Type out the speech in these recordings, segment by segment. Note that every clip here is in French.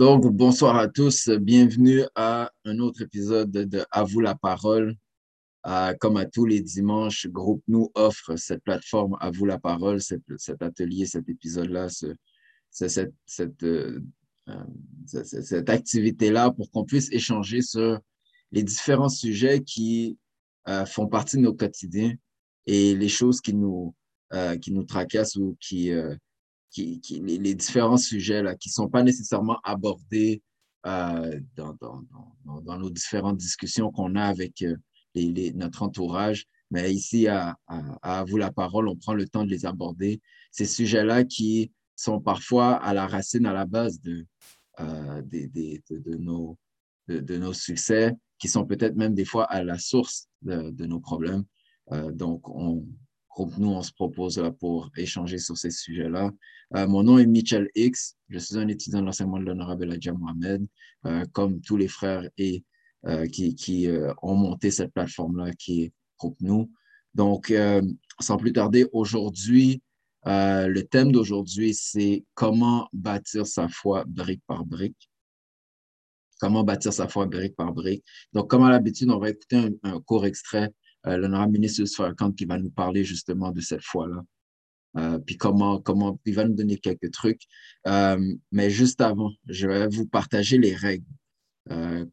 Donc, bonsoir à tous. Bienvenue à un autre épisode de À vous la parole. Euh, comme à tous les dimanches, Groupe Nous offre cette plateforme À vous la parole, cet, atelier, cet épisode-là, cette, euh, euh, cette, activité-là pour qu'on puisse échanger sur les différents sujets qui font partie de nos quotidiens et les choses qui nous, qui nous tracassent ou qui, qui, les, différents sujets là, qui ne sont pas nécessairement abordés euh, dans, dans, dans, dans, nos différentes discussions qu'on a avec euh, les, notre entourage. Mais ici, à, à, vous la parole, on prend le temps de les aborder. Ces sujets-là qui sont parfois à la racine, à la base de, euh, des, des, de, nos, de, de, nos succès, qui sont peut-être même des fois à la source de, nos problèmes. Donc, on, groupe Nous, on se propose là, pour échanger sur ces sujets-là. Euh, mon nom est Michel X. Je suis un étudiant de l'enseignement de l'honorable Adja Mohamed, euh, comme tous les frères et, euh, qui, qui ont monté cette plateforme-là qui est Groupe Nous. Donc, sans plus tarder, aujourd'hui, le thème d'aujourd'hui, c'est comment bâtir sa foi brique par brique. Comment bâtir sa foi brique par brique. Donc, comme à l'habitude, on va écouter un, court extrait l'honorable ministre Farrakhan qui va nous parler justement de cette foi-là. Euh, puis comment, comment il va nous donner quelques trucs. Euh, mais juste avant, je vais vous partager les règles, euh,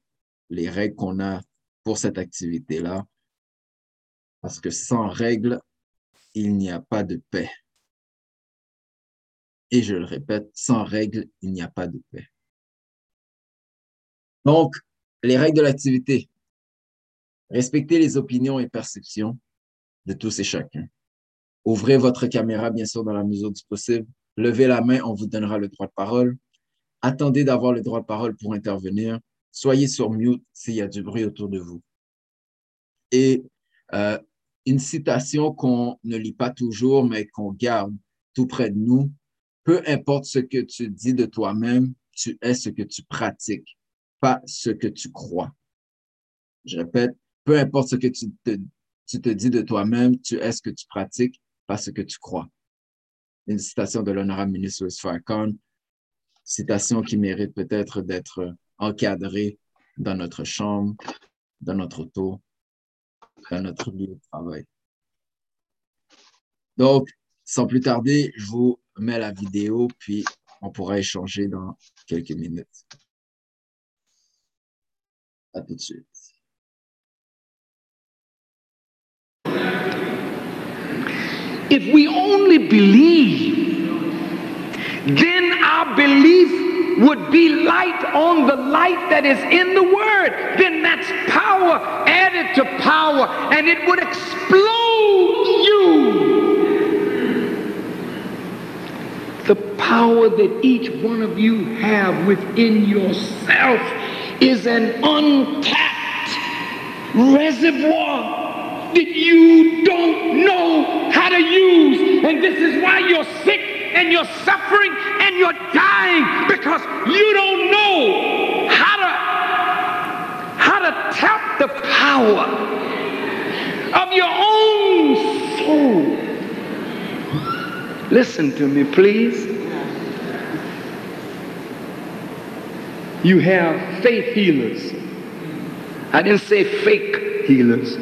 les règles qu'on a pour cette activité-là. Parce que sans règles, il n'y a pas de paix. Et je le répète, sans règles, il n'y a pas de paix. Donc, les règles de l'activité. Respectez les opinions et perceptions de tous et chacun. Ouvrez votre caméra, bien sûr, dans la mesure du possible. Levez la main, on vous donnera le droit de parole. Attendez d'avoir le droit de parole pour intervenir. Soyez sur mute s'il y a du bruit autour de vous. Et euh, une citation qu'on ne lit pas toujours, mais qu'on garde tout près de nous. Peu importe ce que tu dis de toi-même, tu es ce que tu pratiques, pas ce que tu crois. Je répète, peu importe ce que tu te, dis de toi-même, tu es ce que tu pratiques, pas ce que tu crois? Une citation de l'honorable ministre Farrakhan, citation qui mérite peut-être d'être encadrée dans notre chambre, dans notre auto, dans notre lieu de travail. Donc, sans plus tarder, je vous mets la vidéo, puis on pourra échanger dans quelques minutes. À tout de suite. If we only believe, then our belief would be light on the light that is in the Word. Then that's power added to power, and it would explode you. The power that each one of you have within yourself is an untapped reservoir that you don't know how to use. And this is why you're sick and you're suffering and you're dying because you don't know how to how to tap the power of your own soul. Listen to me, please. You have faith healers. I didn't say fake healers.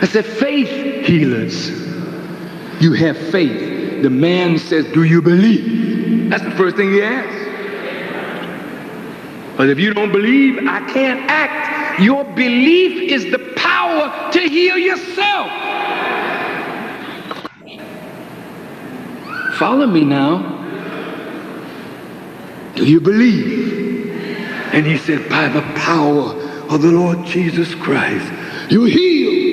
I said, faith healers. You have faith. The man says, Do you believe? That's the first thing he asks. But if you don't believe, I can't act. Your belief is the power to heal yourself. Follow me now. Do you believe? And he said, By the power of the Lord Jesus Christ, you heal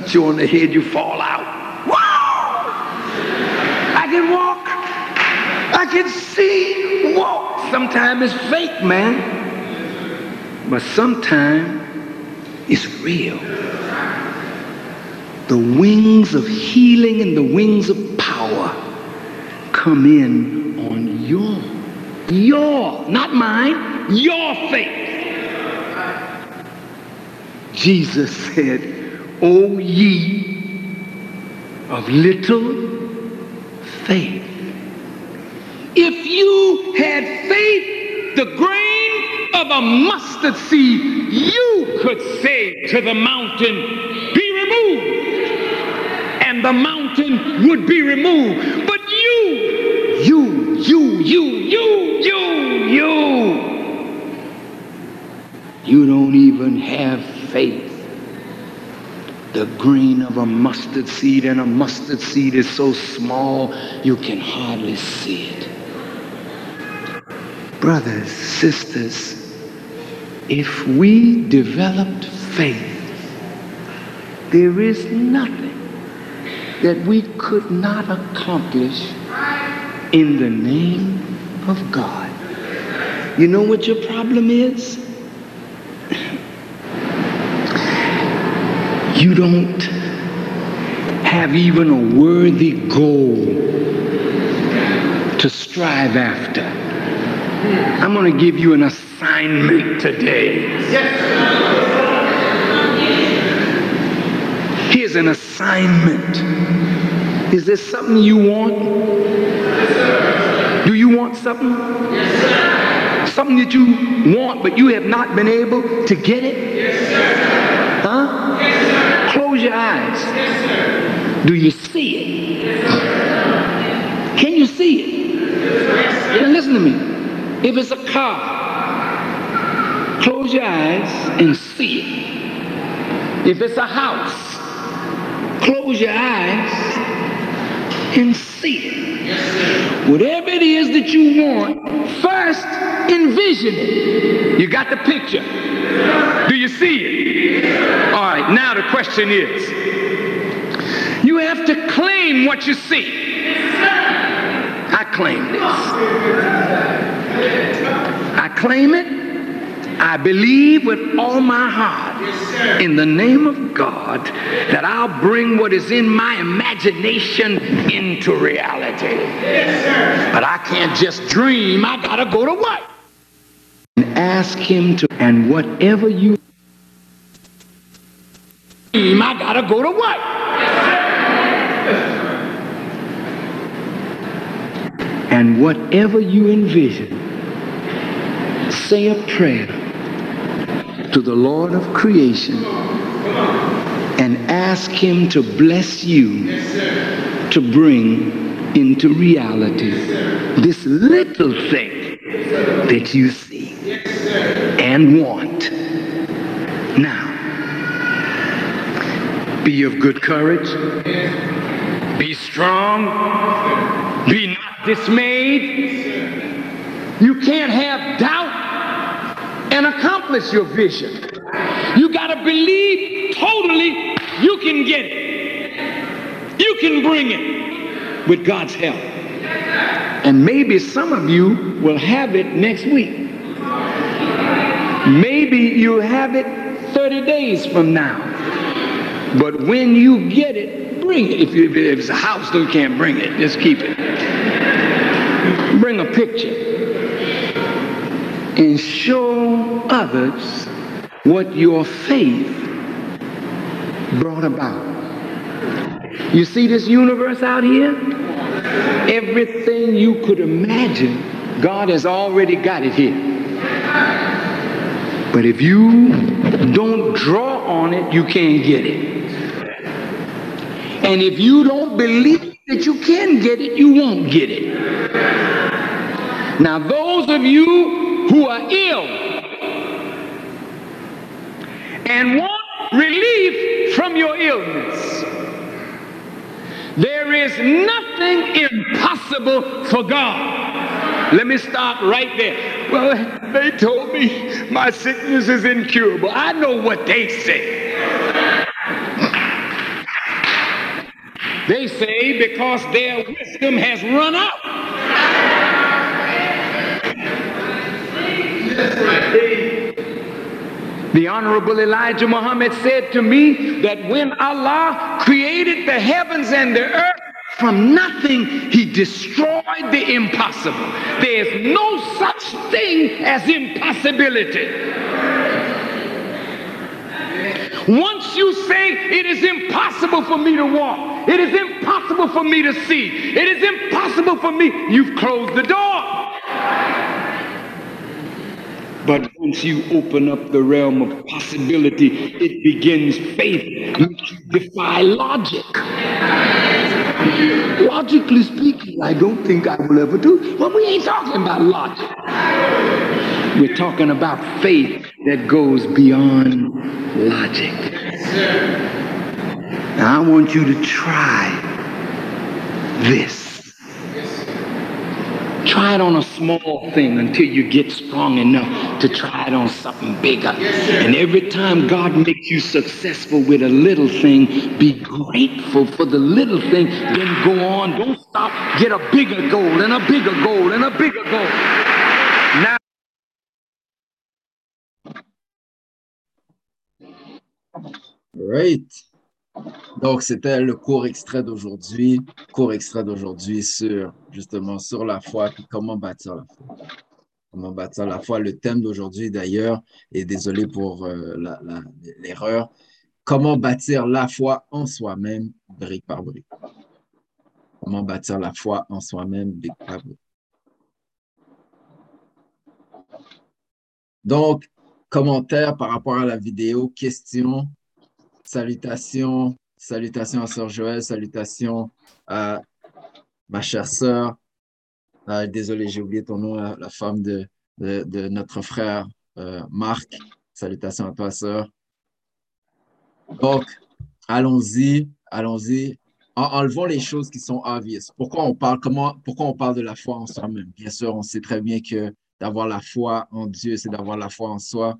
touch you on the head, you fall out. I can walk. I can see, walk. Sometimes it's fake, man. But sometimes it's real. The wings of healing and the wings of power come in on your, your, not mine, your faith. Jesus said, O ye of little faith. if you had faith, the grain of a mustard seed, you could say to the mountain, Be removed. And the mountain would be removed. But you, you, you, you, you, you, you, you don't even have faith the grain of a mustard seed, and a mustard seed is so small you can hardly see it. Brothers, sisters, if we developed faith, there is nothing that we could not accomplish in the name of God. You know what your problem is? You don't have even a worthy goal to strive after. I'm going to give you an assignment today. Here's an assignment. Is there something you want? Do you want something? Something that you want, but you have not been able to get it? Your eyes. Do you see it? Can you see it? Now listen to me. If it's a car, close your eyes and see it. If it's a house, close your eyes and see it. Whatever it is that you want, first envision it. You got the picture. Do you see it? All right, now the question is you have to claim what you see. I claim this. I claim it. I believe with all my heart in the name of God that I'll bring what is in my imagination into reality. But I can't just dream, I gotta go to work and ask Him to, and whatever you dream, I gotta go to work. And whatever you envision, say a prayer to the Lord of creation and ask Him to bless you to bring into reality this little thing that you see and want. Now, be of good courage, be strong, be not dismayed. You can't have doubt and accomplish your vision. You got to believe totally you can get it. You can bring it with God's help. And maybe some of you will have it next week. Maybe you'll have it 30 days from now. But when you get it, bring it. If, you, if it's a house, you can't bring it. Just keep it. Bring a picture and show others what your faith brought about. You see this universe out here? Everything you could imagine, God has already got it here. But if you don't draw on it, you can't get it. And if you don't believe that you can get it, you won't get it. Now, those of you who are ill and want relief from your illness, there is nothing impossible for God. Let me stop right there. Well, they told me my sickness is incurable. I know what they say. They say because their wisdom has run out. The Honorable Elijah Muhammad said to me that when Allah created the heavens and the earth, from nothing, he destroyed the impossible. There's no such thing as impossibility. Once you say it is impossible for me to walk, it is impossible for me to see. It is impossible for me. You've closed the door. But once you open up the realm of possibility, it begins faith, you defy logic. Logically speaking, I don't think I will ever do. But we ain't talking about logic. We're talking about faith that goes beyond logic. Now, I want you to try this. Try it on a small thing until you get strong enough to try it on something bigger. And every time God makes you successful with a little thing, be grateful for the little thing, then go on. Don't stop. Get a bigger goal and a bigger goal and a bigger goal. Now, Right. Donc, c'était le court extrait d'aujourd'hui, court extrait d'aujourd'hui sur, justement, sur la foi, puis comment bâtir la foi. Comment bâtir la foi. Le thème d'aujourd'hui, d'ailleurs, et désolé pour euh, l'erreur, comment bâtir la foi en soi-même, brique par brique. Comment bâtir la foi en soi-même, brique par brique. Donc, commentaires par rapport à la vidéo, questions, salutations, salutations à Sœur Joël, salutations à ma chère sœur. Euh, désolé, j'ai oublié ton nom, la, femme de, notre frère euh, Marc. Salutations à toi, sœur. Donc, allons-y, allons-y. En- enlevons les choses qui sont obvious. Pourquoi on parle, comment, pourquoi on parle de la foi en soi-même? Bien sûr, on sait très bien que d'avoir la foi en Dieu, c'est d'avoir la foi en soi.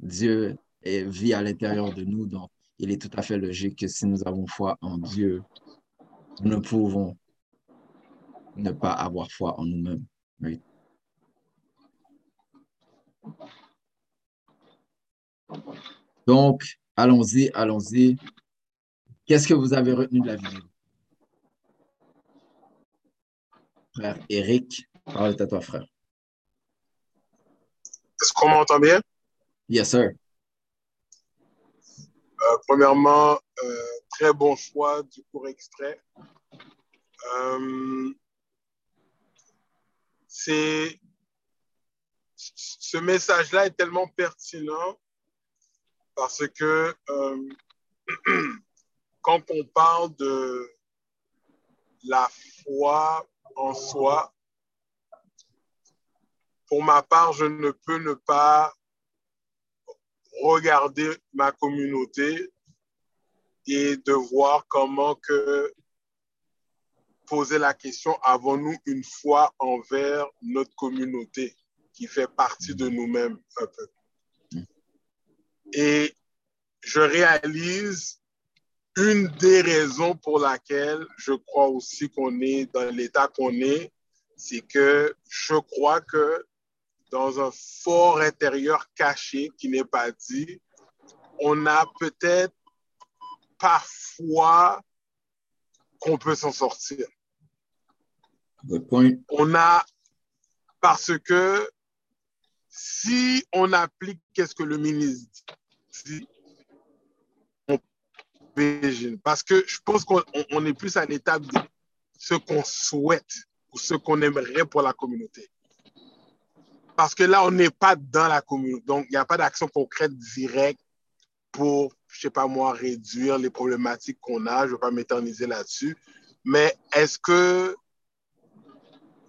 Dieu vit à l'intérieur de nous, donc il est tout à fait logique que si nous avons foi en Dieu, nous ne pouvons ne pas avoir foi en nous-mêmes. Donc, allons-y, allons-y. Qu'est-ce que vous avez retenu de la vidéo? Frère Eric, parle à toi, frère. Est-ce qu'on m'entend bien? Yes, sir. Euh, premièrement, euh, très bon choix du court extrait. Euh, ce message-là est tellement pertinent parce que quand on parle de la foi en soi, pour ma part, je ne peux ne pas regarder ma communauté et de voir comment que poser la question, avons-nous une foi envers notre communauté qui fait partie de nous-mêmes un peu? Et je réalise une des raisons pour laquelle je crois aussi qu'on est dans l'état qu'on est, c'est que je crois que dans un fort intérieur caché qui n'est pas dit, on a peut-être parfois qu'on peut s'en sortir. Good point. On a, parce que si on applique qu'est-ce que le ministre dit, on parce que je pense qu'on on- on est plus à l'étape de ce qu'on souhaite ou ce qu'on aimerait pour la communauté. Parce que là, on n'est pas dans la communauté. Donc, il n'y a pas d'action concrète directe pour, je sais pas moi, réduire les problématiques qu'on a. Je ne vais pas m'éterniser là-dessus. Mais est-ce que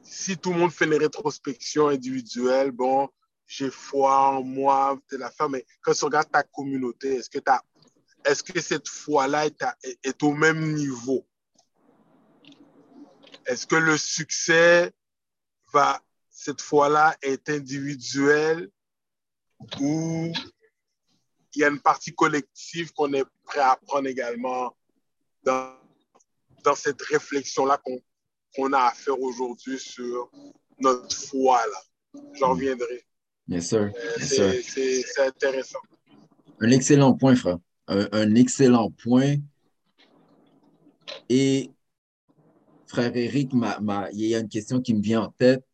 si tout le monde fait une rétrospection individuelle, bon, j'ai foi en moi, telle affaire, mais quand tu regardes ta communauté, est-ce que, est-ce que cette foi-là est- est au même niveau? Est-ce que le succès va, cette fois-là, est individuel ou il y a une partie collective qu'on est prêt à prendre également dans, dans cette réflexion-là qu'on qu'on a à faire aujourd'hui sur notre foi-là. J'en reviendrai. Yes, sir. Euh. C'est intéressant. Un excellent point, frère. Un, un excellent point. Et frère Eric, ma- ma- il y a une question qui me vient en tête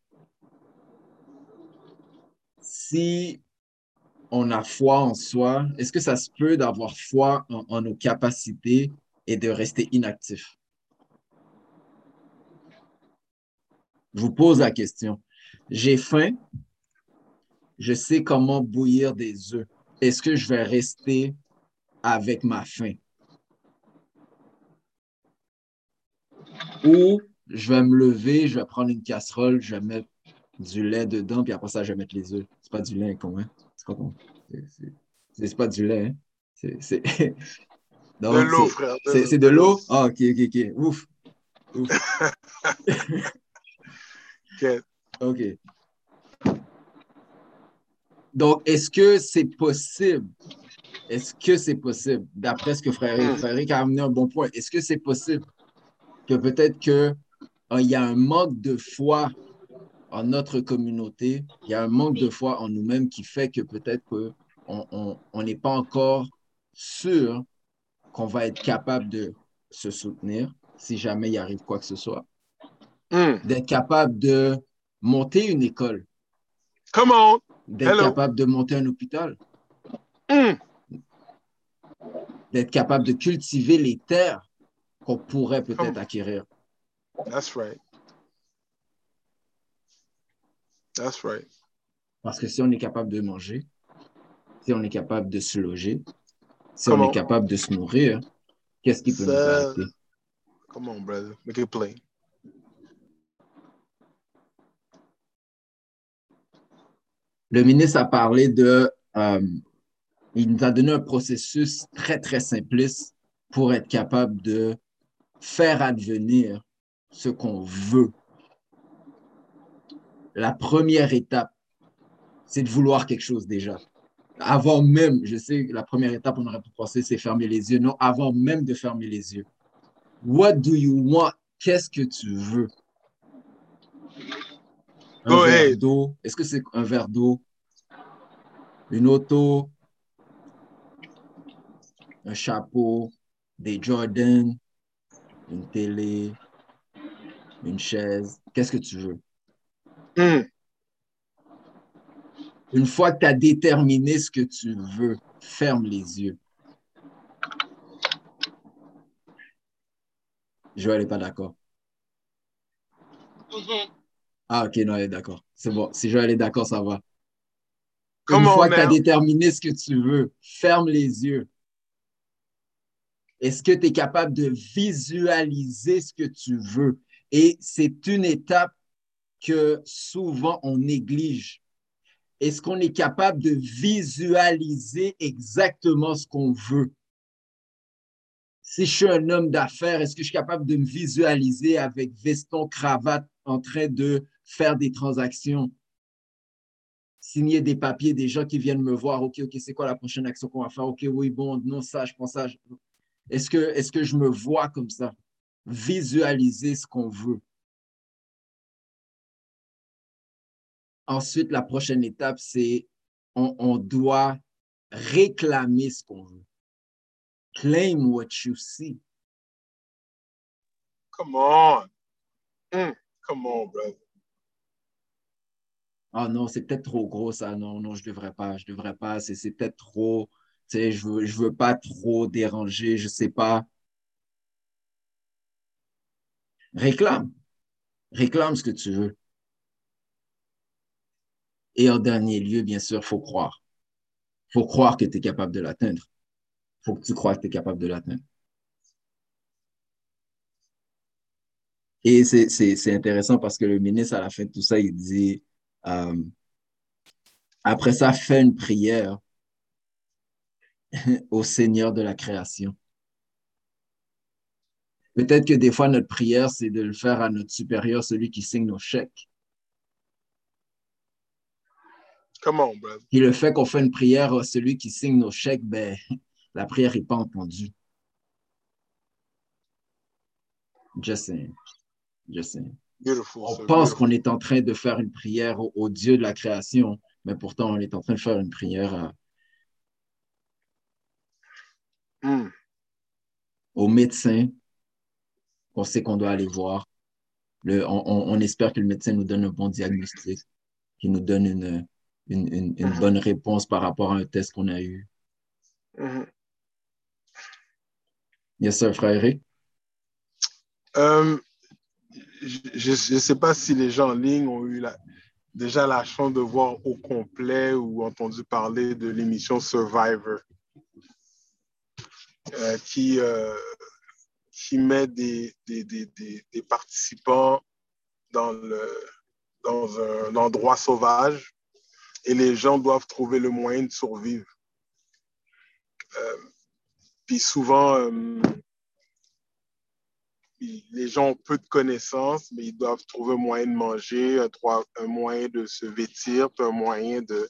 si on a foi en soi, est-ce que ça se peut d'avoir foi en, nos capacités et de rester inactif? Je vous pose la question. J'ai faim, je sais comment bouillir des œufs. Est-ce que je vais rester avec ma faim? Ou je vais me lever, je vais prendre une casserole, je vais mettre du lait dedans, puis après ça, je vais mettre les œufs. C'est pas du lait? C'est pas C'est pas du lait, hein? C'est. de l'eau, frère. C'est de l'eau? Ah, ok, ok, ok. Ouf. Ouf. OK. Donc, est-ce que c'est possible? Est-ce que c'est possible, d'après ce que Frère Eric a amené un bon point, est-ce que c'est possible que peut-être qu'il euh, y a un manque de foi en notre communauté, il y a un manque de foi en nous-mêmes qui fait que peut-être qu'on n'est pas encore sûr qu'on va être capable de se soutenir si jamais il arrive quoi que ce soit. Hmm. D'être capable de monter une école. Comment? D'être capable de monter un hôpital. Hmm. D'être capable de cultiver les terres qu'on pourrait peut-être acquérir. That's right. That's right. Parce que si on est capable de manger, si on est capable de se loger, si on est capable de se nourrir, qu'est-ce qui peut nous arrêter? Come on, brother. Make it plain. Le ministre a parlé de, euh, il nous a donné un processus très, très simpliste pour être capable de faire advenir ce qu'on veut. La première étape, c'est de vouloir quelque chose déjà. Avant même, je sais que la première étape, on aurait pu penser, c'est fermer les yeux. Non, avant même de fermer les yeux. What do you want? Qu'est-ce que tu veux? Un verre d'eau. Est-ce que c'est un verre d'eau? Une auto? Un chapeau? Des Jordan? Une télé? Une chaise? Qu'est-ce que tu veux? Hmm. Une fois que tu as déterminé ce que tu veux, ferme les yeux. Joël n'est pas d'accord. Mm-hmm. Ah, ok, non, elle est d'accord. C'est bon. Si Joël est d'accord, ça va. Une fois que tu as déterminé ce que tu veux, ferme les yeux. Est-ce que tu es capable de visualiser ce que tu veux? Et c'est une étape que souvent on néglige. Est-ce qu'on est capable de visualiser exactement ce qu'on veut? Si je suis un homme d'affaires, est-ce que je suis capable de me visualiser avec veston, cravate, en train de faire des transactions? signer des papiers, des gens qui viennent me voir, OK, OK, c'est quoi la prochaine action qu'on va faire? OK, oui, bon, non, ça, je pense ça. Est-ce que, est que je me vois comme ça? Visualiser ce qu'on veut. Ensuite, la prochaine étape, c'est on, on doit réclamer ce qu'on veut. Claim what you see. Come on. Mm, come on, brother. Ah non, c'est peut-être trop gros ça. Non, non, je devrais pas. Je devrais pas. C'est peut-être trop. Tu sais, je veux, je veux pas trop déranger. Je sais pas. Réclame. Réclame ce que tu veux. Et en dernier lieu, bien sûr, faut croire. Faut croire que tu es capable de l'atteindre. Faut que tu crois que tu es capable de l'atteindre. Et c'est intéressant parce que le ministre, à la fin de tout ça, il dit, euh, après ça, fais une prière au Seigneur de la création. Peut-être que des fois, notre prière, c'est de le faire à notre supérieur, celui qui signe nos chèques. Come on, brother. Et le fait qu'on fait une prière à celui qui signe nos chèques, ben, la prière n'est pas entendue. Just saying. Just saying. on pense qu'on est en train de faire une prière au, Dieu de la création, mais pourtant on est en train de faire une prière hmm. au médecin qu'on sait qu'on doit aller voir. Le, on, espère que le médecin nous donne un bon diagnostic, qu'il nous donne une, une, une, bonne réponse par rapport à un test qu'on a eu. Mm-hmm. Yes, sir, frère Eric? Um, je ne sais pas si les gens en ligne ont eu la, déjà la chance de voir au complet ou entendu parler de l'émission Survivor, euh, qui, euh, qui met des, des, des, des, participants dans, le, dans un endroit sauvage et les gens doivent trouver le moyen de survivre. Euh, puis souvent, les gens ont peu de connaissances, mais ils doivent trouver un moyen de manger, un, moyen de se vêtir, un moyen de,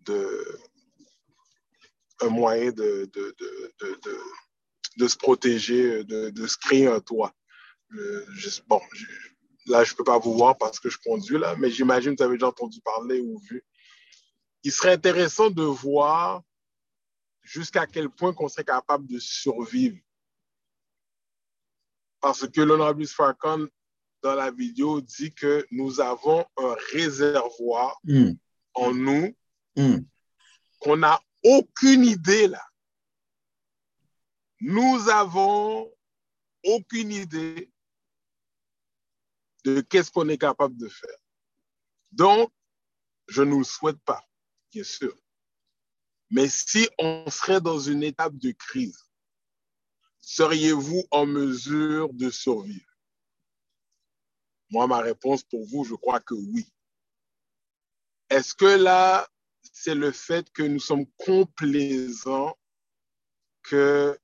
de un moyen de, de, de, se protéger, de, se créer un toit. bon, là, je ne peux pas vous voir parce que je conduis là, mais j'imagine que vous avez déjà entendu parler ou vu. Il serait intéressant de voir jusqu'à quel point qu'on serait capable de survivre parce que l'honorable Farcon, dans la vidéo, dit que nous avons un réservoir hmm. en nous hmm. qu'on n'a aucune idée là. Nous avons aucune idée de qu'est-ce qu'on est capable de faire. Donc, je ne nous le souhaite pas, bien sûr. Mais si on serait dans une étape de crise, seriez-vous en mesure de survivre? Moi, ma réponse pour vous, je crois que oui. Est-ce que là, c'est le fait que nous sommes complaisants qu'il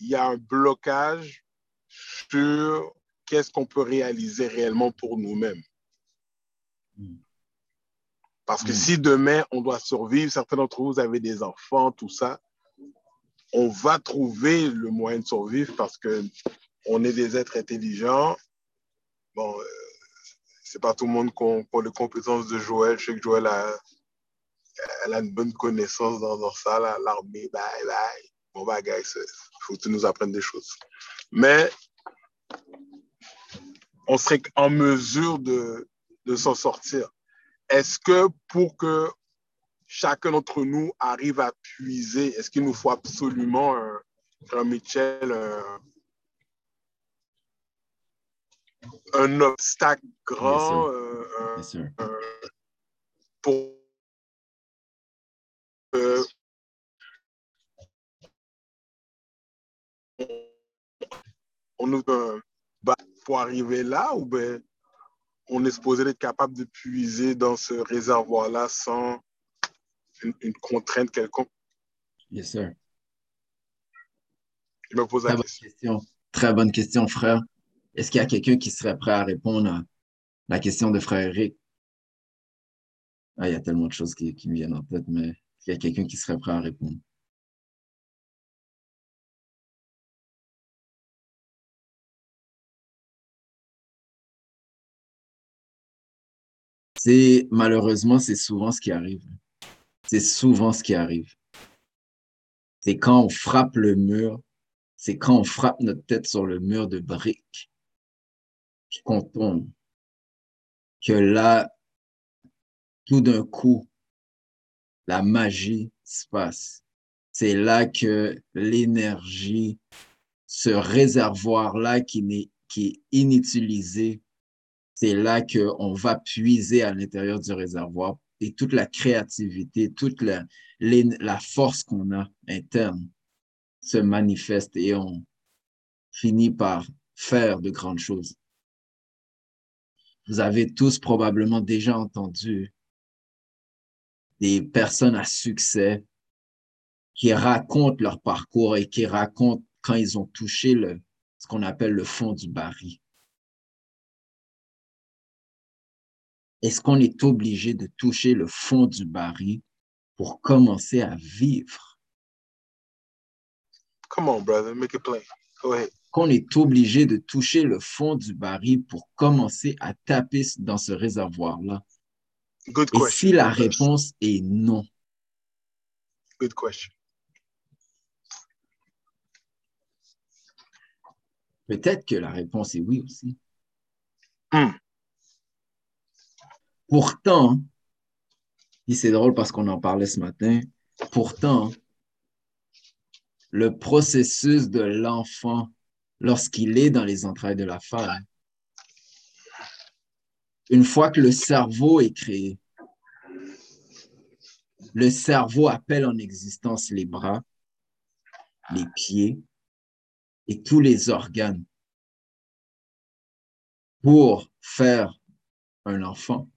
y a un blocage sur qu'est-ce qu'on peut réaliser réellement pour nous-mêmes? Parce que hmm. si demain, on doit survivre, certains d'entre vous avez des enfants, tout ça, on va trouver le moyen de survivre parce que on est des êtres intelligents. Bon, euh, c'est pas tout le monde qui a, les compétences de Joël. Je sais que Joël a, elle a une bonne connaissance dans, ça, l'armée, bye bye. Bon, bah, guys, il faut que tu nous apprennes des choses. Mais on serait en mesure de, de s'en sortir. Est-ce que pour que chacun d'entre nous arrive à puiser. Est-ce qu'il nous faut absolument un, Michel, un, obstacle grand euh, pour on nous pour arriver là ou ben on est supposé être capable de puiser dans ce réservoir-là sans une, contrainte quelconque? Yes, sir. Je me pose la question. Très bonne question, frère. Est-ce qu'il y a quelqu'un qui serait prêt à répondre à la question de frère Eric? Ah, il y a tellement de choses qui, qui me viennent en tête, mais est-ce qu'il y a quelqu'un qui serait prêt à répondre? C'est malheureusement, c'est souvent ce qui arrive. C'est souvent ce qui arrive. C'est quand on frappe le mur, c'est quand on frappe notre tête sur le mur de briques qu'on tombe, que là, tout d'un coup, la magie se passe. C'est là que l'énergie, ce réservoir-là qui, qui est inutilisé, c'est là qu'on va puiser à l'intérieur du réservoir et toute la créativité, toute la, la force qu'on a interne se manifeste et on finit par faire de grandes choses. Vous avez tous probablement déjà entendu des personnes à succès qui racontent leur parcours et qui racontent quand ils ont touché le, ce qu'on appelle le fond du baril. Est-ce qu'on est obligé de toucher le fond du baril pour commencer à vivre? Come on, brother, make it plain. Go ahead. Qu'on est obligé de toucher le fond du baril pour commencer à taper dans ce réservoir-là? Good Et si la réponse est non? Good question. Peut-être que la réponse est oui aussi. Hmm. Pourtant, c'est drôle parce qu'on en parlait ce matin, pourtant, le processus de l'enfant lorsqu'il est dans les entrailles de la femme Une fois que le cerveau est créé, le cerveau appelle en existence les bras, les pieds et tous les organes pour faire un enfant.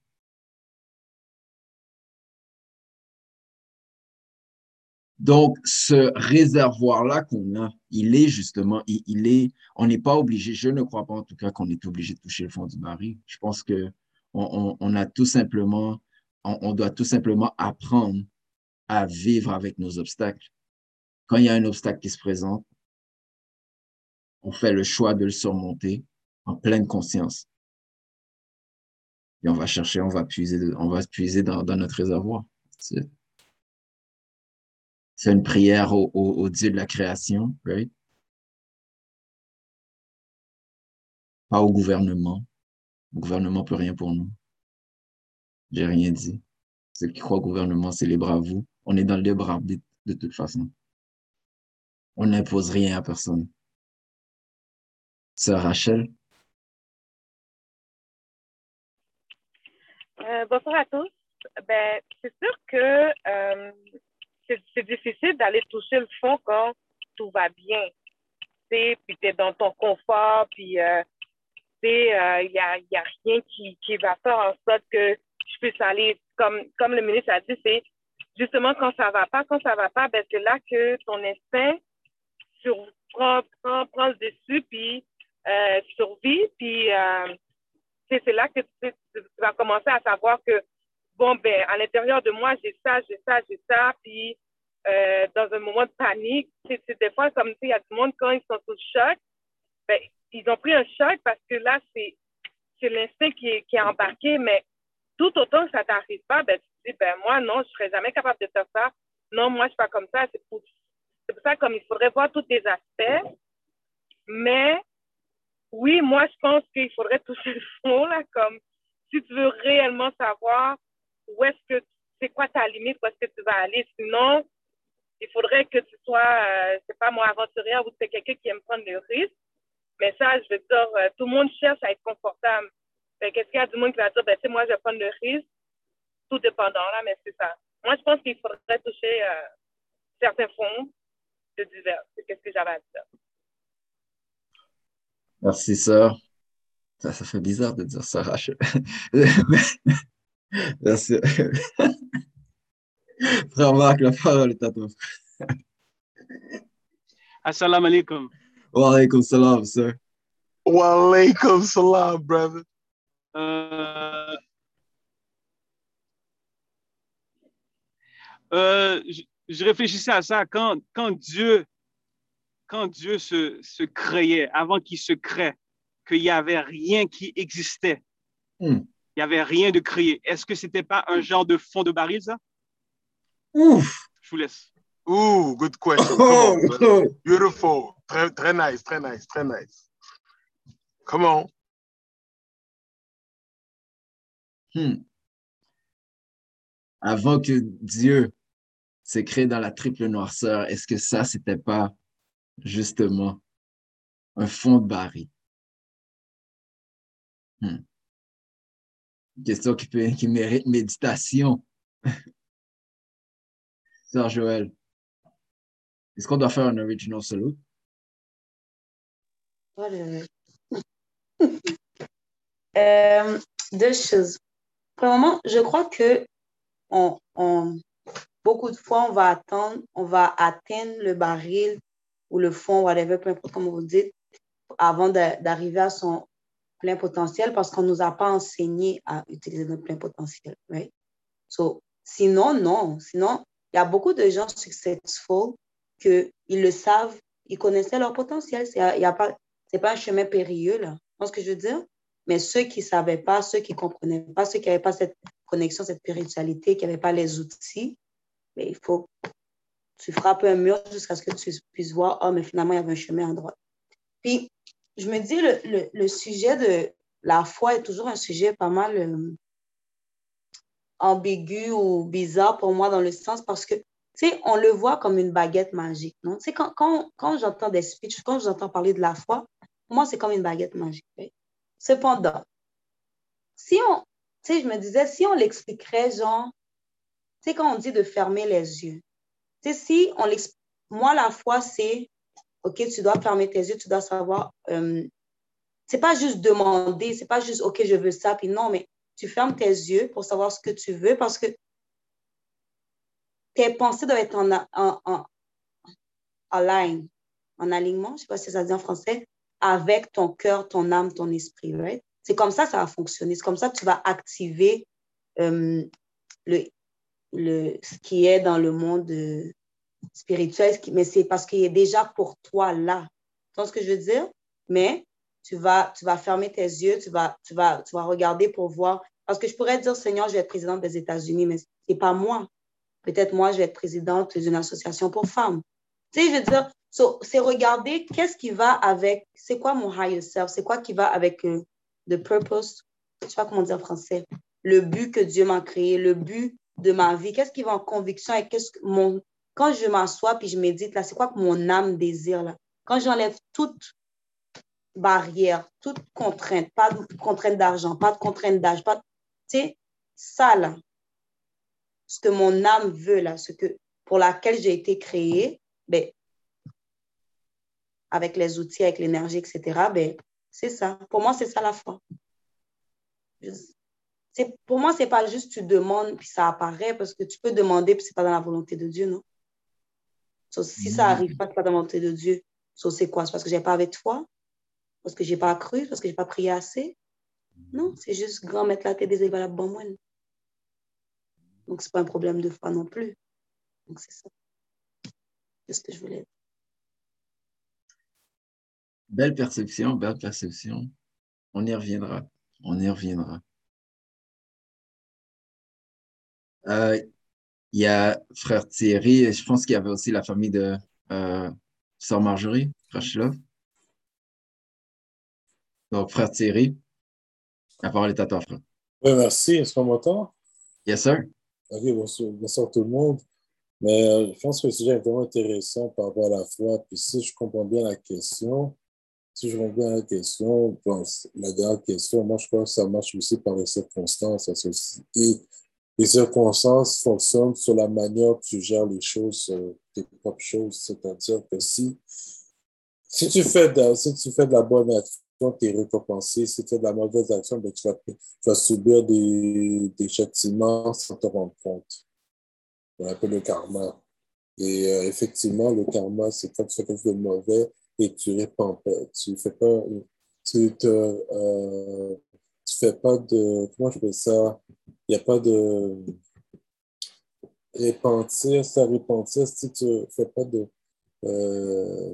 Donc, ce réservoir-là qu'on a, il est justement, il, est, on n'est pas obligé, je ne crois pas en tout cas qu'on est obligé de toucher le fond du baril. Je pense que on, a tout simplement, on, doit tout simplement apprendre à vivre avec nos obstacles. Quand il y a un obstacle qui se présente, on fait le choix de le surmonter en pleine conscience. Et on va chercher, on va puiser, dans, notre réservoir. Une prière au, Dieu de la création, right? Pas au gouvernement. Le gouvernement peut rien pour nous. J'ai rien dit. Ceux qui croient au gouvernement, c'est les bravos. On est dans le libre arbitre de toute façon. On n'impose rien à personne. Sœur Rachel? Euh, bonsoir à tous. Ben, c'est sûr que euh, c'est difficile d'aller toucher le fond quand tout va bien. Puis tu es dans ton confort, puis euh, il euh, n'y a, y a rien qui, qui va faire en sorte que je puisse aller, comme, comme le ministre a dit, c'est justement quand ça va pas, quand ça va pas, ben, c'est là que ton instinct sur, prend, prend, prend le dessus, puis euh, survit, puis euh, c'est là que tu, vas commencer à savoir que bon, ben, à l'intérieur de moi, j'ai ça, j'ai ça, j'ai ça, puis euh, dans un moment de panique, c'est des fois comme, tu sais, il y a du monde, quand ils sont sous choc, ben, ils ont pris un choc parce que là, c'est l'instinct qui est, qui est embarqué, mais tout autant que ça t'arrive pas, ben, tu dis, ben, moi, non, je serais jamais capable de faire ça. Non, moi, je suis pas comme ça. C'est pour, pour ça, comme il faudrait voir tous les aspects. Mais, oui, moi, je pense qu'il faudrait toucher le fond, là, comme, si tu veux réellement savoir où est-ce que, c'est quoi ta limite, où est-ce que tu vas aller? Sinon, il faudrait que tu sois, euh, c'est pas moi, aventurière ou c'est quelqu'un qui aime prendre le risque. Mais ça, je veux dire, euh, tout le monde cherche à être confortable. Qu'est-ce qu'il y a du monde qui va dire, ben, moi, je vais prendre le risque, tout dépendant, là, mais c'est ça. Moi, je pense qu'il faudrait toucher euh, certains fonds de divers. C'est ce que j'avais à dire. Merci, sœur. Ça, ça fait bizarre de dire ça, Rachel. Merci. Frère Marc, la parole est à toi. Assalamu alaikum. Wa alaikum salam, sir. Wa alaikum salam, brother. Euh, euh, je, je, réfléchissais à ça quand, quand Dieu, quand Dieu se, se créait, avant qu'il se crée, qu'il n'y avait rien qui existait. Hmm. Il n'y avait rien de créé. Est-ce que ce n'était pas un genre de fond de baril, ça? Ouf! Je vous laisse. Ooh, good question. Oh, on, Beautiful. Très, très nice, très nice, très nice. Come on. Hmm. Avant que Dieu s'est créé dans la triple noirceur, est-ce que ça, c'était pas justement un fond de baril? Hmm. Question qui, peut, qui mérite méditation. Sœur Joël, est-ce qu'on doit faire un original salute? euh, deux choses. Premièrement, je crois que on, on, beaucoup de fois, on va attendre, on va atteindre le baril ou le fond, whatever, peu importe comment vous dites, avant d'arriver à son plein potentiel parce qu'on ne nous a pas enseigné à utiliser notre plein potentiel. Right? So, sinon, non. Sinon, il y a beaucoup de gens successful qu'ils le savent, ils connaissaient leur potentiel. Ce n'est pas, un chemin périlleux, là. Tu ce que je veux dire? Mais ceux qui ne savaient pas, ceux qui ne comprenaient pas, ceux qui n'avaient pas cette connexion, cette spiritualité, qui n'avaient pas les outils, mais ben, il faut tu frappes un mur jusqu'à ce que tu puisses voir, oh, mais finalement, il y avait un chemin à droite. Puis, je me dis, le, le, sujet de la foi est toujours un sujet pas mal euh, ambigu ou bizarre pour moi dans le sens parce que, tu sais, on le voit comme une baguette magique, non? Tu sais, quand, quand, quand j'entends des speeches, quand j'entends parler de la foi, pour moi, c'est comme une baguette magique. Cependant, si on, tu sais, je me disais, si on l'expliquerait, genre, tu sais, quand on dit de fermer les yeux, tu sais, si on l'explique, moi, la foi, c'est, OK, tu dois fermer tes yeux, tu dois savoir, euh, c'est pas juste demander, c'est pas juste, OK, je veux ça, puis non, mais tu fermes tes yeux pour savoir ce que tu veux parce que tes pensées doivent être en, en, en, en alignement, je sais pas si ça dit en français, avec ton cœur, ton âme, ton esprit, right? C'est comme ça ça va fonctionner. C'est comme ça que tu vas activer euh, le, le, ce qui est dans le monde euh, spirituel, mais c'est parce qu'il est déjà pour toi là. Tu vois ce que je veux dire? Mais tu vas, tu vas fermer tes yeux, tu vas, tu, vas, tu vas regarder pour voir. Parce que je pourrais dire, Seigneur, je vais être présidente des États-Unis, mais ce n'est pas moi. Peut-être moi, je vais être présidente d'une association pour femmes. Tu sais, je veux dire, c'est regarder qu'est-ce qui va avec, c'est quoi mon higher self, c'est quoi qui va avec le euh, purpose, je sais pas comment dire en français, le but que Dieu m'a créé, le but de ma vie, qu'est-ce qui va en conviction et qu'est-ce que mon, quand je m'assois puis je médite là, c'est quoi que mon âme désire là? Quand j'enlève toute barrière, toute contrainte, pas de contrainte d'argent, pas de contrainte d'âge, pas, tu sais, ça là, ce que mon âme veut là, ce que, pour laquelle j'ai été créée, ben, avec les outils, avec l'énergie, etc., ben, c'est ça. Pour moi, c'est ça la foi. Pour moi, c'est pas juste tu demandes puis ça apparaît parce que tu peux demander puis c'est pas dans la volonté de Dieu, non? Si ça arrive pas, c'est pas dans la volonté de Dieu. c'est quoi? C'est parce que j'ai pas avec foi? Parce que j'ai pas cru? Parce que j'ai pas prié assez? Non, c'est juste grand mettre la tête des évaluables bon moi. Donc, c'est pas un problème de foi non plus. Donc, c'est ça. C'est ce que je voulais dire. Belle perception, belle perception. On y reviendra. On y reviendra. Euh, il y a frère Thierry, je pense qu'il y avait aussi la famille de euh, Sœur Marjorie, frère Donc, frère Thierry, la parole est à toi, frère. Oui, merci. Est-ce qu'on m'entend? Yes, sir. OK, bonsoir, bonsoir tout le monde. Mais euh, je pense que le sujet est vraiment intéressant par rapport à la foi. Puis si je comprends bien la question, si je reviens à la question, la dernière question, moi, je crois que ça marche aussi par les circonstances. Et les circonstances fonctionnent sur la manière que tu gères les choses, euh, tes propres choses. C'est-à-dire que si, si, tu fais de, si tu fais de la bonne action, tu es récompensé. Si tu fais de la mauvaise action, ben, tu, vas, subir des, des châtiments sans te rendre compte. On appelle le karma. Et euh, effectivement, le karma, c'est quand tu fais quelque chose de mauvais, et tu répands pas. Tu fais pas, tu te, euh, fais pas de, comment je fais ça? Il n'y a pas de répentir, ça répentir si tu fais pas de euh,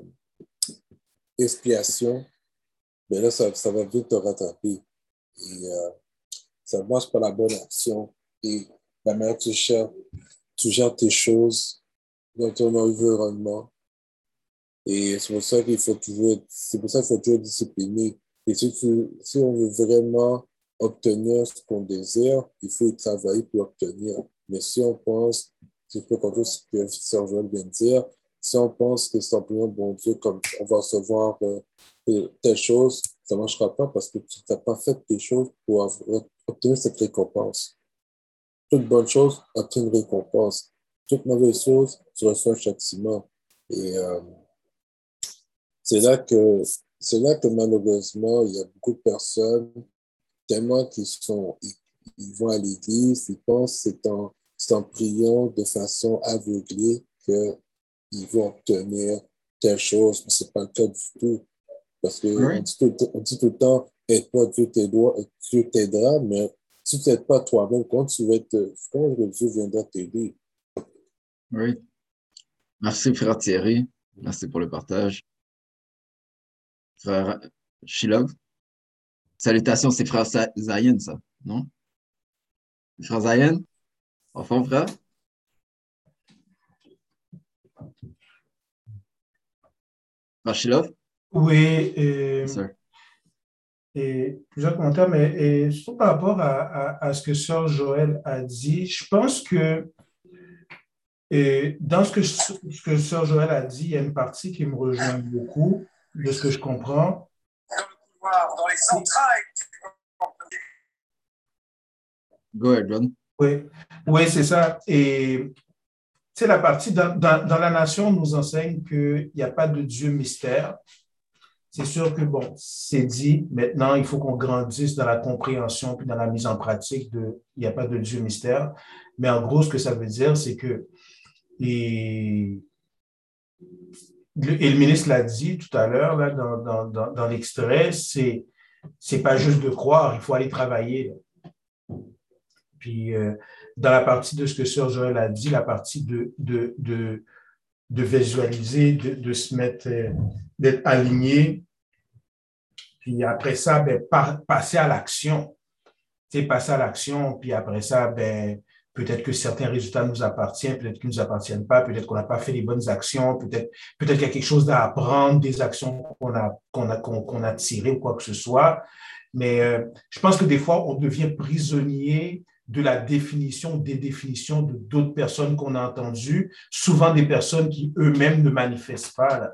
expiation, mais ben là, ça, ça, va vite te rattraper. Et euh, ça marche par la bonne action et la manière tu gères, tu gères tes choses dans ton environnement et c'est pour ça qu'il faut toujours, c'est pour ça qu'il faut toujours discipliner. Et si, tu, si on veut vraiment obtenir ce qu'on désire, il faut y travailler pour obtenir. Mais si on pense, c'est peu comme ce que Sœur Joël vient de dire, si on pense que simplement, bon Dieu, comme on va recevoir euh, telle chose, ça ne marchera pas parce que tu n'as pas fait des choses pour obtenir cette récompense. Toute bonne chose obtient une récompense. Toute mauvaise chose, tu reçois un châtiment. Et euh, c'est là que c'est là que malheureusement, il y a beaucoup de personnes, tellement qu'ils sont, ils, vont à l'église, ils pensent c'est en, en priant de façon aveuglée qu'ils vont obtenir telle chose, mais ce n'est pas le cas du tout. Parce qu'on dit, dit, tout le temps, aide-toi, Dieu t'aidera, mais si tu n'aides pas toi-même, comment tu vas être, comment Dieu viendra t'aider? Oui. Merci, frère Thierry. Merci pour le partage frère Shilov. Salutations, c'est frère Zayen, ça, non? Frère Zayen? Enfin, frère? Shilov? Oui, et, et, plusieurs commentaires, mais et, surtout par rapport à, à, ce que Sœur Joël a dit, je pense que et dans ce que, ce que Sœur Joël a dit, il y a une partie qui me rejoint beaucoup de ce que je comprends. Go ahead, John. Oui, oui c'est ça. Et c'est la partie, dans, dans, la nation, on nous enseigne qu'il n'y a pas de Dieu mystère. C'est sûr que, bon, c'est dit, maintenant, il faut qu'on grandisse dans la compréhension puis dans la mise en pratique de il n'y a pas de Dieu mystère. Mais en gros, ce que ça veut dire, c'est que, et, et le ministre l'a dit tout à l'heure, là, dans, dans, dans, l'extrait, c'est, c'est pas juste de croire, il faut aller travailler. Puis, euh, dans la partie de ce que Sœur Joël a dit, la partie de, de, de, de visualiser, de, de, se mettre, euh, d'être aligné, puis après ça, ben, passer à l'action. Tu sais, passer à l'action, puis après ça, ben, Peut-être que certains résultats nous appartiennent, peut-être qu'ils ne nous appartiennent pas, peut-être qu'on n'a pas fait les bonnes actions, peut-être peut-être qu'il y a quelque chose à apprendre des actions qu'on a, qu'on a, qu'on, a tirées ou quoi que ce soit. Mais euh, je pense que des fois, on devient prisonnier de la définition, des définitions de d'autres personnes qu'on a entendues, souvent des personnes qui eux-mêmes ne manifestent pas.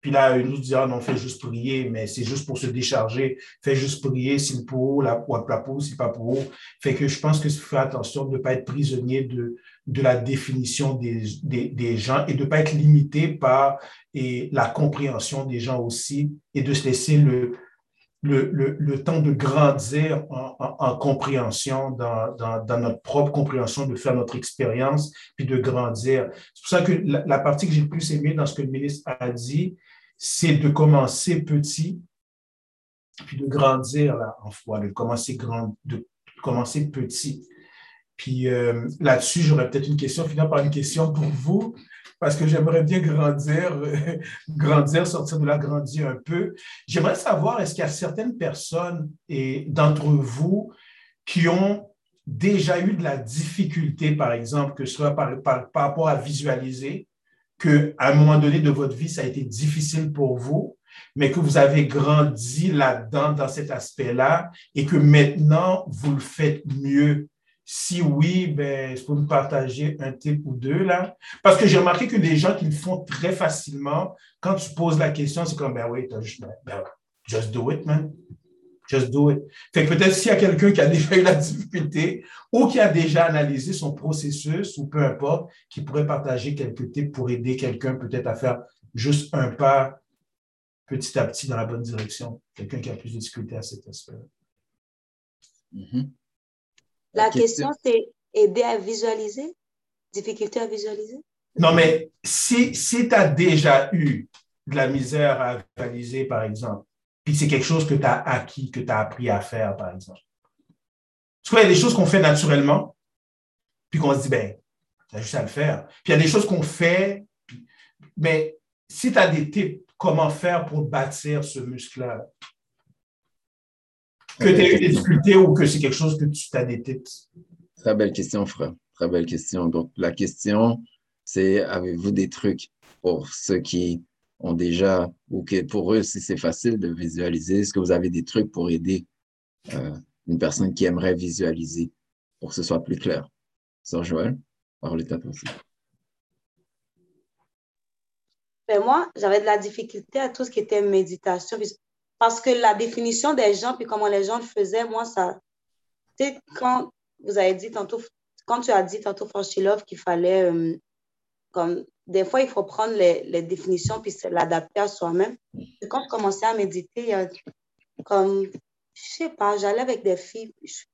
Puis là, ils nous disent, ah non, fais juste prier, mais c'est juste pour se décharger. Fais juste prier, s'il pour la, la pour, s'il pas pour. Fait que je pense que faut faire attention de ne pas être prisonnier de, de la définition des, des, des gens et de ne pas être limité par et la compréhension des gens aussi et de se laisser le, le, le, le temps de grandir en, en, compréhension, dans, dans, dans, notre propre compréhension, de faire notre expérience, puis de grandir. C'est pour ça que la, la partie que j'ai le plus aimée dans ce que le ministre a dit, c'est de commencer petit, puis de grandir là, en foi, de commencer, grand, de commencer petit. Puis euh, là-dessus, j'aurais peut-être une question, finir par une question pour vous, parce que j'aimerais bien grandir, grandir, sortir de là, grandir un peu. J'aimerais savoir, est-ce qu'il y a certaines personnes et d'entre vous qui ont déjà eu de la difficulté, par exemple, que ce soit par, par, par rapport à visualiser, qu'à un moment donné de votre vie, ça a été difficile pour vous, mais que vous avez grandi là-dedans, dans cet aspect-là, et que maintenant, vous le faites mieux. Si oui, ben, est-ce que vous partager un type ou deux là? Parce que j'ai remarqué que les gens qui le font très facilement, quand tu poses la question, c'est comme, ben oui, juste, ben, ben, just do it, man. Just do it. Fait que peut-être s'il y a quelqu'un qui a déjà eu la difficulté ou qui a déjà analysé son processus ou peu importe, qui pourrait partager quelques tips pour aider quelqu'un peut-être à faire juste un pas petit à petit dans la bonne direction. Quelqu'un qui a plus de difficulté à cet aspect-là. Mm-hmm. La, question, c'est aider à visualiser? Difficulté à visualiser? Non, mais si, si tu as déjà eu de la misère à visualiser, par exemple, puis c'est quelque chose que tu as acquis, que tu as appris à faire, par exemple. Parce qu'il y a des choses qu'on fait naturellement, puis qu'on se dit, ben, tu as juste à le faire. Puis il y a des choses qu'on fait, mais si tu as des tips, comment faire pour bâtir ce muscle-là? Que tu aies eu des difficultés ou que c'est quelque chose que tu as des tips? Très belle question, frère. Très belle question. Donc, la question, c'est avez-vous des trucs pour ceux qui ont déjà, ou que pour eux, si c'est facile de visualiser, est-ce que vous avez des trucs pour aider euh, une personne qui aimerait visualiser pour que ce soit plus clair? Sœur Joël, parole est à toi aussi. Ben moi, j'avais de la difficulté à tout ce qui était méditation, parce que la définition des gens, puis comment les gens le faisaient, moi, ça, tu sais, quand vous avez dit tantôt, quand tu as dit tantôt, Franchilov, qu'il fallait euh, comme des fois, il faut prendre les, définitions puis l'adapter à soi-même. Quand je commençais à méditer, comme, je sais pas, j'allais avec des filles, je,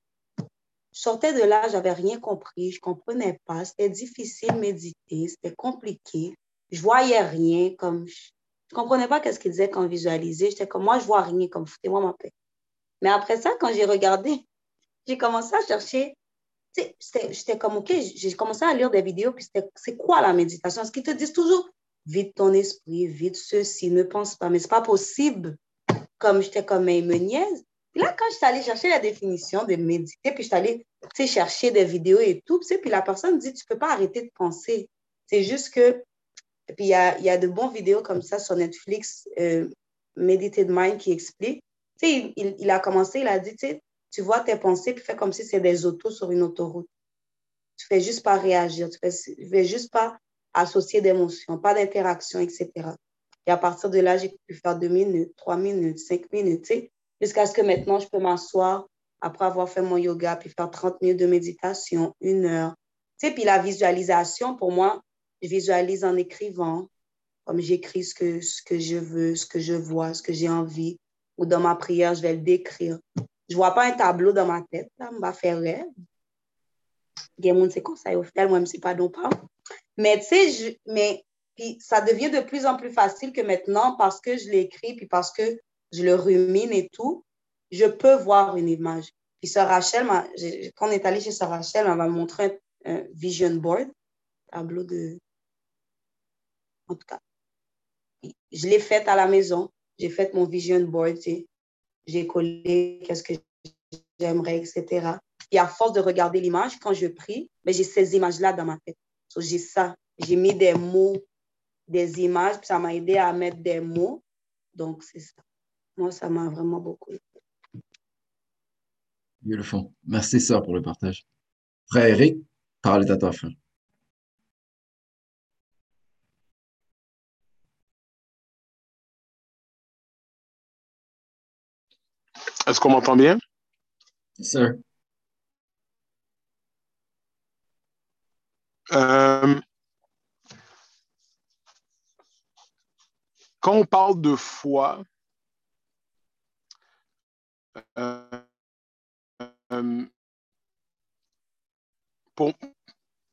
sortais de là, j'avais rien compris, je comprenais pas, c'était difficile de méditer, c'était compliqué, je voyais rien, comme, je, ne comprenais pas qu'est-ce qu'ils disaient quand visualisait, j'étais comme, moi, je vois rien, comme, foutez-moi ma paix. Mais après ça, quand j'ai regardé, j'ai commencé à chercher j'étais comme, OK, j'ai commencé à lire des vidéos, puis c'est quoi la méditation? Parce qu'ils te disent toujours, vide ton esprit, vide ceci, ne pense pas, mais c'est pas possible. Comme j'étais comme, mais il me niaise. Puis là, quand je suis allée chercher la définition de méditer, puis je suis allée chercher des vidéos et tout, puis la personne dit, tu peux pas arrêter de penser. C'est juste que, puis il y a, y a, de bons vidéos comme ça sur Netflix, euh, Mind, qui explique. Tu sais, il, il, a commencé, il a dit, tu tu vois tes pensées, puis fais comme si c'est des autos sur une autoroute. Tu fais juste pas réagir, tu fais, fais juste pas associer d'émotions, pas d'interaction, etc. Et à partir de là, j'ai pu faire deux minutes, trois minutes, cinq minutes, jusqu'à ce que maintenant, je peux m'asseoir après avoir fait mon yoga, puis faire 30 minutes de méditation, une heure. Tu sais, puis la visualisation, pour moi, je visualise en écrivant, comme j'écris ce que, ce que je veux, ce que je vois, ce que j'ai envie, ou dans ma prière, je vais le décrire. Je vois pas un tableau dans ma tête, là, je vais faire rêve. c'est comme ça, au final, moi, je ne sais pas non pas. Mais tu sais, mais ça devient de plus en plus facile que maintenant, parce que je l'écris, puis parce que je le rumine et tout, je peux voir une image. Puis Sœur Rachel, quand on est allé chez Sœur Rachel, on va me montrer un, vision board, tableau de... En tout cas, je l'ai fait à la maison. J'ai fait mon vision board, j'ai collé qu'est-ce que j'aimerais, etc. Et à force de regarder l'image, quand je prie, mais ben, j'ai ces images-là dans ma tête. j'ai ça. J'ai mis des mots, des images, puis ça m'a aidé à mettre des mots. Donc, c'est ça. Moi, ça m'a vraiment beaucoup aidé. Beautiful. Merci, sœur, pour le partage. Frère Eric, parole est à toi, frère. Est-ce qu'on m'entend bien? Sir. Euh, quand on parle de foi, euh, euh,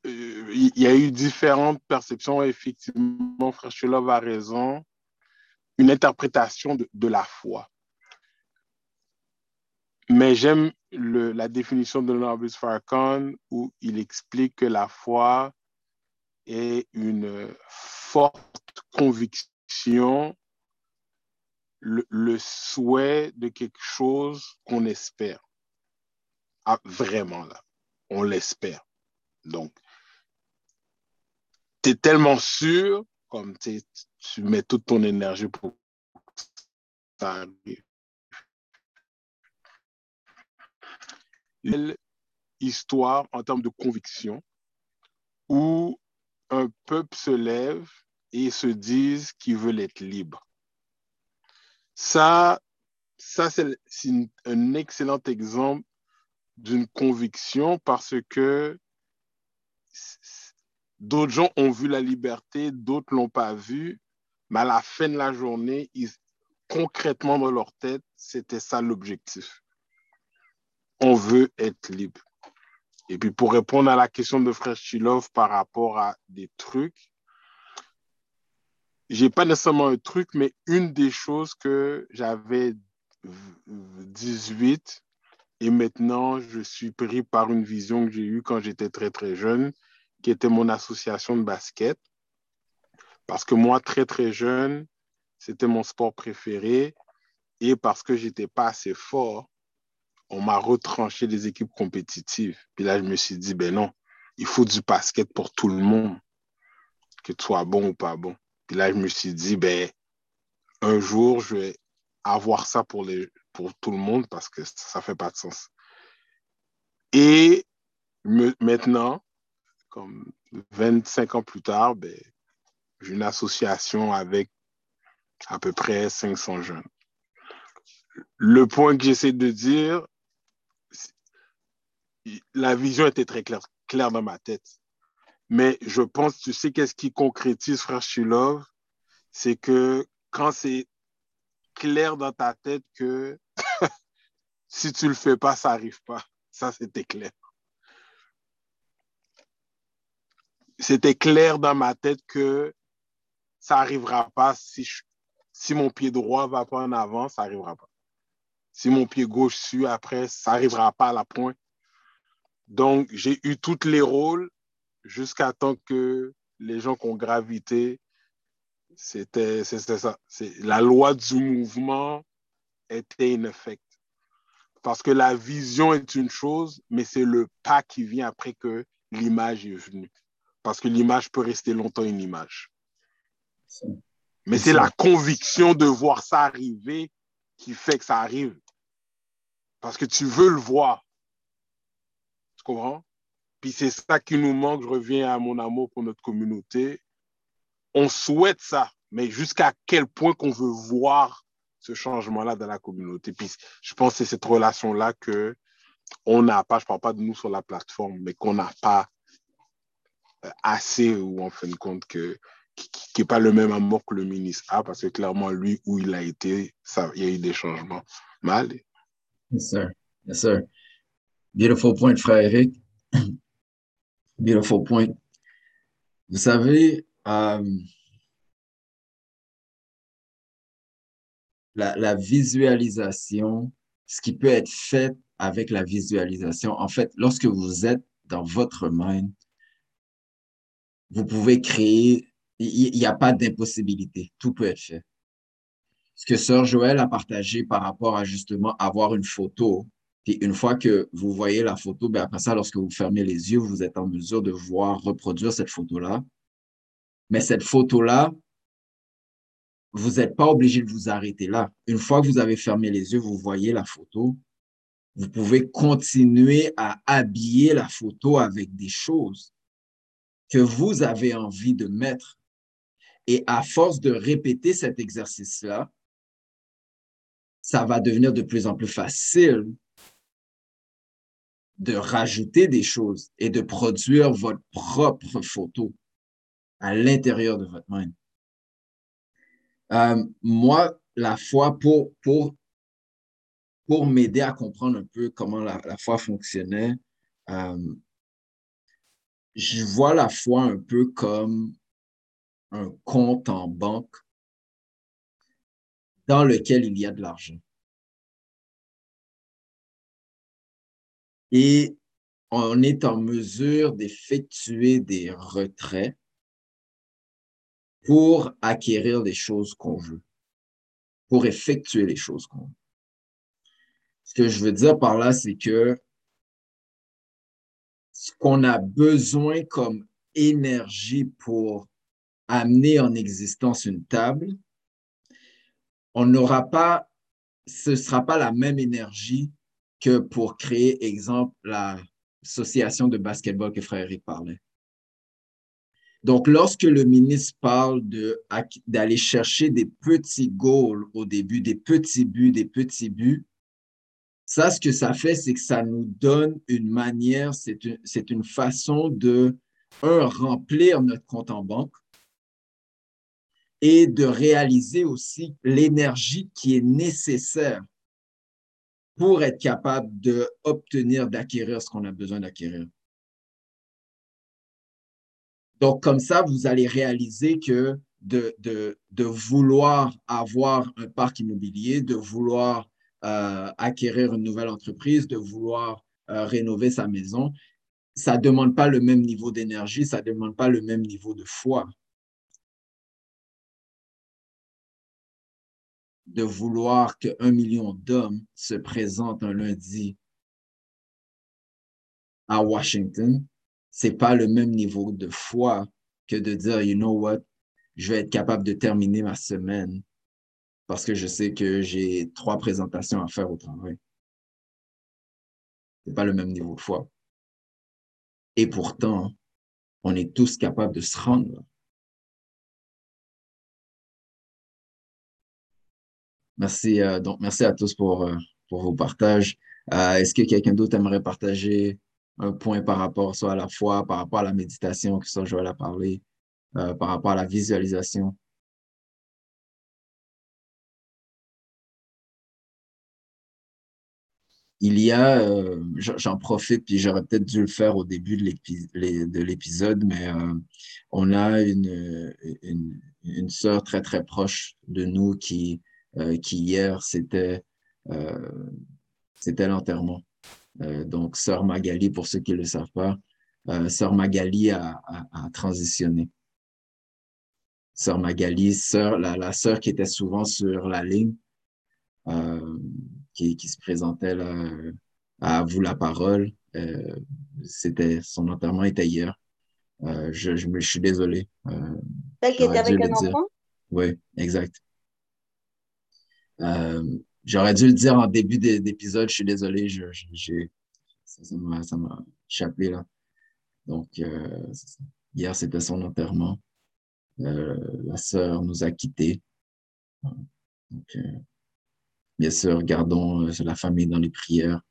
il y a eu différentes perceptions. Effectivement, Frère Chelov a raison. Une interprétation de la foi. Mais j'aime la définition de Norbert Farrakhan où il explique que la foi est une forte conviction, le, souhait de quelque chose qu'on espère. Ah, vraiment, là, on l'espère. Donc, tu es tellement sûr, comme tu mets toute ton énergie pour que ça arrive. Histoire en termes de conviction où un peuple se lève et se dise qu'il veut être libre. Ça, ça c'est un excellent exemple d'une conviction parce que d'autres gens ont vu la liberté, d'autres l'ont pas vue, mais à la fin de la journée, concrètement dans leur tête, c'était ça l'objectif on veut être libre. Et puis pour répondre à la question de Frère Chilov par rapport à des trucs, j'ai pas nécessairement un truc, mais une des choses que j'avais 18 et maintenant je suis pris par une vision que j'ai eue quand j'étais très très jeune, qui était mon association de basket. Parce que moi, très très jeune, c'était mon sport préféré et parce que j'étais pas assez fort, on m'a retranché des équipes compétitives. Puis là, je me suis dit, ben non, il faut du basket pour tout le monde, que tu sois bon ou pas bon. Puis là, je me suis dit, ben, un jour, je vais avoir ça pour, les, pour tout le monde parce que ça ne fait pas de sens. Et maintenant, comme 25 ans plus tard, ben, j'ai une association avec à peu près 500 jeunes. Le point que j'essaie de dire, la vision était très claire, dans ma tête. Mais je pense, tu sais, qu'est-ce qui concrétise, frère Shilov, c'est que quand c'est clair dans ta tête que si tu le fais pas, ça n'arrive pas. Ça, c'était clair. C'était clair dans ma tête que ça n'arrivera pas si, si mon pied droit va pas en avant, ça n'arrivera pas. Si mon pied gauche suit après, ça n'arrivera pas à la pointe. Donc, j'ai eu tous les rôles jusqu'à temps que les gens qui ont gravité, c'était ça. La loi du mouvement était in effect. Parce que la vision est une chose, mais c'est le pas qui vient après que l'image est venue. Parce que l'image peut rester longtemps une image. Mais c'est la conviction de voir ça arriver qui fait que ça arrive. Parce que tu veux le voir. Tu? Puis c'est ça qui nous manque. Je reviens à mon amour pour notre communauté. On souhaite ça, mais jusqu'à quel point qu'on veut voir ce changement-là dans la communauté? Puis je pense que c'est cette relation-là que on n'a pas, je ne parle pas de nous sur la plateforme, mais qu'on n'a pas assez ou en fin de compte que qui n'est pas le même amour que le ministre a, parce que clairement, lui, où il a été, il y a eu des changements. Mal. Yes, sir. Yes, sir. Beautiful point, frère Eric. Beautiful point. Vous savez, euh, la, la, visualisation, ce qui peut être fait avec la visualisation, en fait, lorsque vous êtes dans votre mind, vous pouvez créer, il n'y a pas d'impossibilité, tout peut être fait. Ce que Sœur Joël a partagé par rapport à justement avoir une photo, puis une fois que vous voyez la photo, bien après ça, lorsque vous fermez les yeux, vous êtes en mesure de voir reproduire cette photo-là. Mais cette photo-là, vous n'êtes pas obligé de vous arrêter là. Une fois que vous avez fermé les yeux, vous voyez la photo, vous pouvez continuer à habiller la photo avec des choses que vous avez envie de mettre. Et à force de répéter cet exercice-là, ça va devenir de plus en plus facile de rajouter des choses et de produire votre propre photo à l'intérieur de votre mind. Euh, moi, la foi, pour, pour, pour m'aider à comprendre un peu comment la, la foi fonctionnait, euh, je vois la foi un peu comme un compte en banque dans lequel il y a de l'argent. Et on est en mesure d'effectuer des retraits pour acquérir les choses qu'on veut, pour effectuer les choses qu'on veut. Ce que je veux dire par là, c'est que ce qu'on a besoin comme énergie pour amener en existence une table, on n'aura pas, ce ne sera pas la même énergie que pour créer, exemple, l'association de basketball que Frère Eric parlait. Donc, lorsque le ministre parle d'aller chercher des petits goals au début, des petits buts, des petits buts, ça, ce que ça fait, c'est que ça nous donne une manière, c'est une, une, façon de, un, remplir notre compte en banque et de réaliser aussi l'énergie qui est nécessaire pour être capable d'obtenir, d'acquérir ce qu'on a besoin d'acquérir. Donc, comme ça, vous allez réaliser que de, de, de vouloir avoir un parc immobilier, de vouloir euh, acquérir une nouvelle entreprise, de vouloir euh, rénover sa maison, ça ne demande pas le même niveau d'énergie, ça ne demande pas le même niveau de foi. De vouloir qu'un million d'hommes se présentent un lundi à Washington, ce n'est pas le même niveau de foi que de dire, you know what, je vais être capable de terminer ma semaine parce que je sais que j'ai trois présentations à faire au travail. Ce n'est pas le même niveau de foi. Et pourtant, on est tous capables de se rendre Merci, euh, donc merci à tous pour, euh, pour vos partages. Euh, est-ce que quelqu'un d'autre aimerait partager un point par rapport soit à la foi, par rapport à la méditation, que ça Joël a parlé, par rapport à la visualisation? il y a, j'en profite, puis j'aurais peut-être dû le faire au début de l'épisode, mais on a une, une, une, sœur très, très proche de nous qui, qui hier, c'était c'était l'enterrement. donc, sœur Magali, pour ceux qui ne le savent pas, sœur Magali a, a, transitionné. Sœur Magali, sœur, la, la sœur qui était souvent sur la ligne, qui, qui se présentait là, à vous la parole. Euh, c'était son enterrement était hier. Euh, je, je, suis désolé. Euh, Celle qui était avec un enfant? Oui, exact. Euh, J'aurais dû le dire en début d'épisode, je suis désolé, je, ça m'a échappé là. Donc, euh, hier, c'était son enterrement. Euh, la sœur nous a quittés. Bien sûr, gardons la famille dans les prières.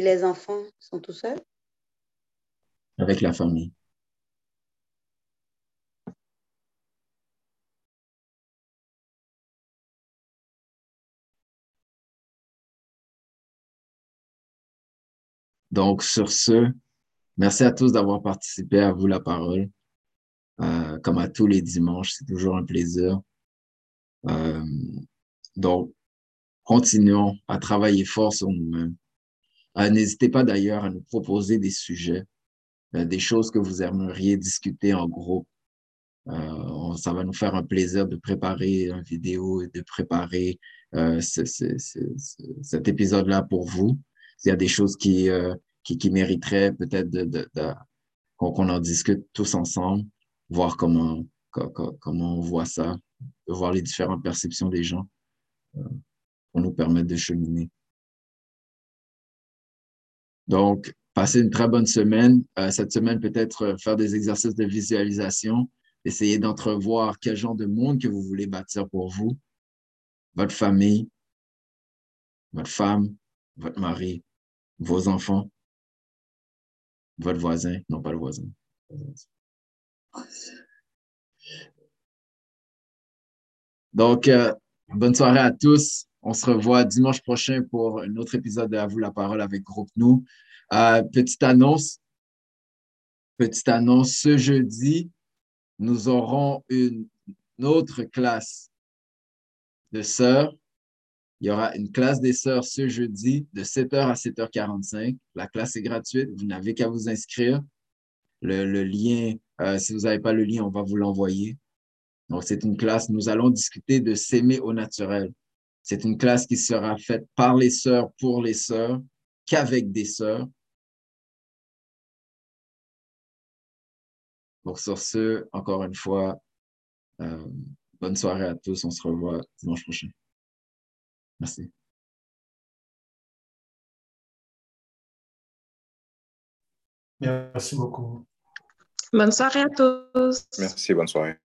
Les enfants sont tout seuls? Avec la famille. Donc, sur ce, merci à tous d'avoir participé. À vous la parole. Euh, comme à tous les dimanches, c'est toujours un plaisir. Euh, donc, continuons à travailler fort sur nous-mêmes. Euh, n'hésitez pas d'ailleurs à nous proposer des sujets, des choses que vous aimeriez discuter en groupe. ça va nous faire un plaisir de préparer une vidéo et de préparer cet épisode-là pour vous il y a des choses qui, euh, mériteraient peut-être qu'on en discute tous ensemble, voir comment, on voit ça, voir les différentes perceptions des gens euh, pour nous permettre de cheminer. Donc, passez une très bonne semaine. Euh, cette semaine, peut-être faire des exercices de visualisation, essayer d'entrevoir quel genre de monde que vous voulez bâtir pour vous, votre famille, votre femme, votre mari, vos enfants, votre voisin, non pas le voisin. Donc, euh, bonne soirée à tous. On se revoit dimanche prochain pour un autre épisode de À vous la parole avec Groupe Nous. Euh, petite annonce. Petite annonce. Ce jeudi, nous aurons une autre classe de sœurs il y aura une classe des sœurs ce jeudi de 7h à 7h45. La classe est gratuite. Vous n'avez qu'à vous inscrire. Le, lien, euh, si vous n'avez pas le lien, on va vous l'envoyer. Donc, c'est une classe, nous allons discuter de s'aimer au naturel. C'est une classe qui sera faite par les sœurs, pour les sœurs, qu'avec des sœurs. Donc, sur ce, encore une fois, euh, bonne soirée à tous. On se revoit dimanche prochain. Merci. Merci beaucoup. Bonne soirée à tous. Merci, bonne soirée.